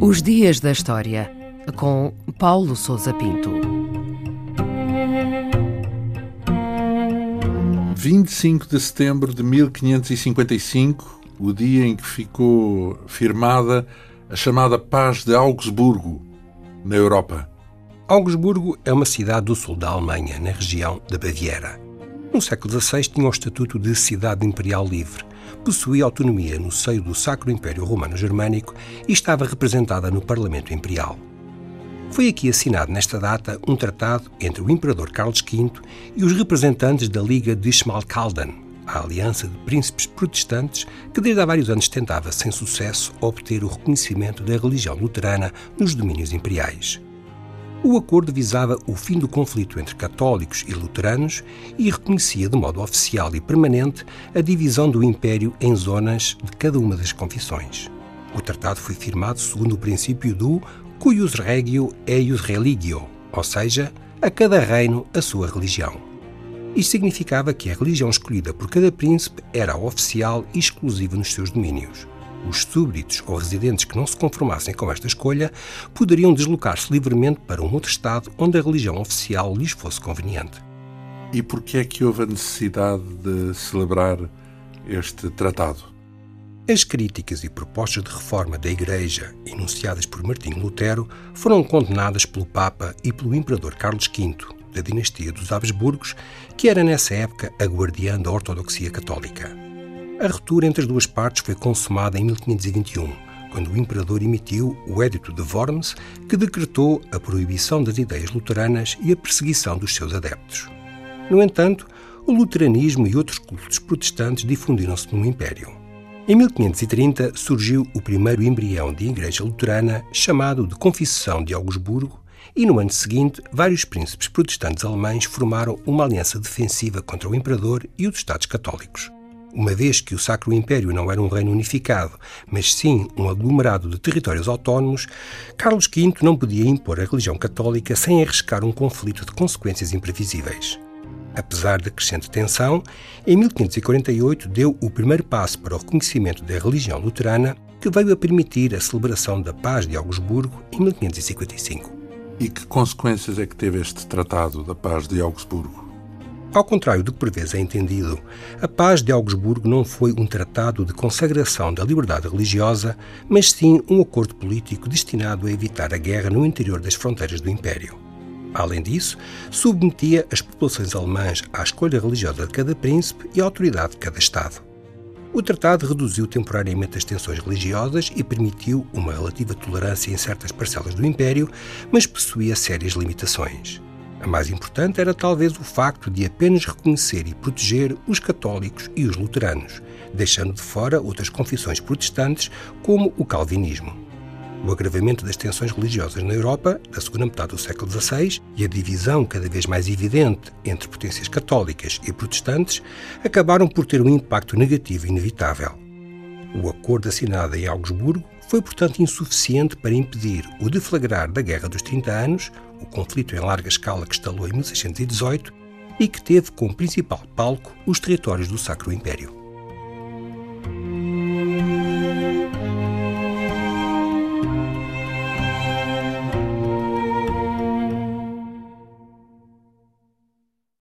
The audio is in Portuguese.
Os Dias da História, com Paulo Souza Pinto. 25 de setembro de 1555, o dia em que ficou firmada a chamada Paz de Augsburgo, na Europa. Augsburgo é uma cidade do sul da Alemanha, na região da Baviera. No século XVI tinha o estatuto de cidade imperial livre, possuía autonomia no seio do Sacro Império Romano Germânico e estava representada no Parlamento Imperial. Foi aqui assinado nesta data um tratado entre o Imperador Carlos V e os representantes da Liga de Schmalkalden, a aliança de príncipes protestantes que desde há vários anos tentava, sem sucesso, obter o reconhecimento da religião luterana nos domínios imperiais. O acordo visava o fim do conflito entre católicos e luteranos e reconhecia de modo oficial e permanente a divisão do Império em zonas de cada uma das confissões. O tratado foi firmado segundo o princípio do cuius regio eius religio, ou seja, a cada reino a sua religião. Isto significava que a religião escolhida por cada príncipe era a oficial e exclusiva nos seus domínios. Os súbditos ou residentes que não se conformassem com esta escolha poderiam deslocar-se livremente para um outro Estado onde a religião oficial lhes fosse conveniente. E por que é que houve a necessidade de celebrar este tratado? As críticas e propostas de reforma da Igreja, enunciadas por Martinho Lutero, foram condenadas pelo Papa e pelo Imperador Carlos V, da dinastia dos Habsburgos, que era nessa época a guardiã da ortodoxia católica. A ruptura entre as duas partes foi consumada em 1521, quando o imperador emitiu o Edito de Worms, que decretou a proibição das ideias luteranas e a perseguição dos seus adeptos. No entanto, o luteranismo e outros cultos protestantes difundiram-se no Império. Em 1530 surgiu o primeiro embrião de igreja luterana, chamado de Confissão de Augsburgo, e no ano seguinte, vários príncipes protestantes alemães formaram uma aliança defensiva contra o imperador e os Estados católicos. Uma vez que o Sacro Império não era um reino unificado, mas sim um aglomerado de territórios autónomos, Carlos V não podia impor a religião católica sem arriscar um conflito de consequências imprevisíveis. Apesar da crescente tensão, em 1548 deu o primeiro passo para o reconhecimento da religião luterana, que veio a permitir a celebração da Paz de Augsburgo em 1555. E que consequências é que teve este Tratado da Paz de Augsburgo? Ao contrário do que por vezes é entendido, a Paz de Augsburgo não foi um tratado de consagração da liberdade religiosa, mas sim um acordo político destinado a evitar a guerra no interior das fronteiras do Império. Além disso, submetia as populações alemãs à escolha religiosa de cada príncipe e à autoridade de cada Estado. O tratado reduziu temporariamente as tensões religiosas e permitiu uma relativa tolerância em certas parcelas do Império, mas possuía sérias limitações. A mais importante era talvez o facto de apenas reconhecer e proteger os católicos e os luteranos, deixando de fora outras confissões protestantes, como o calvinismo. O agravamento das tensões religiosas na Europa, da segunda metade do século XVI, e a divisão cada vez mais evidente entre potências católicas e protestantes acabaram por ter um impacto negativo inevitável. O acordo assinado em Augsburgo foi, portanto, insuficiente para impedir o deflagrar da Guerra dos 30 Anos, o conflito em larga escala que estalou em 1618 e que teve como principal palco os territórios do Sacro Império.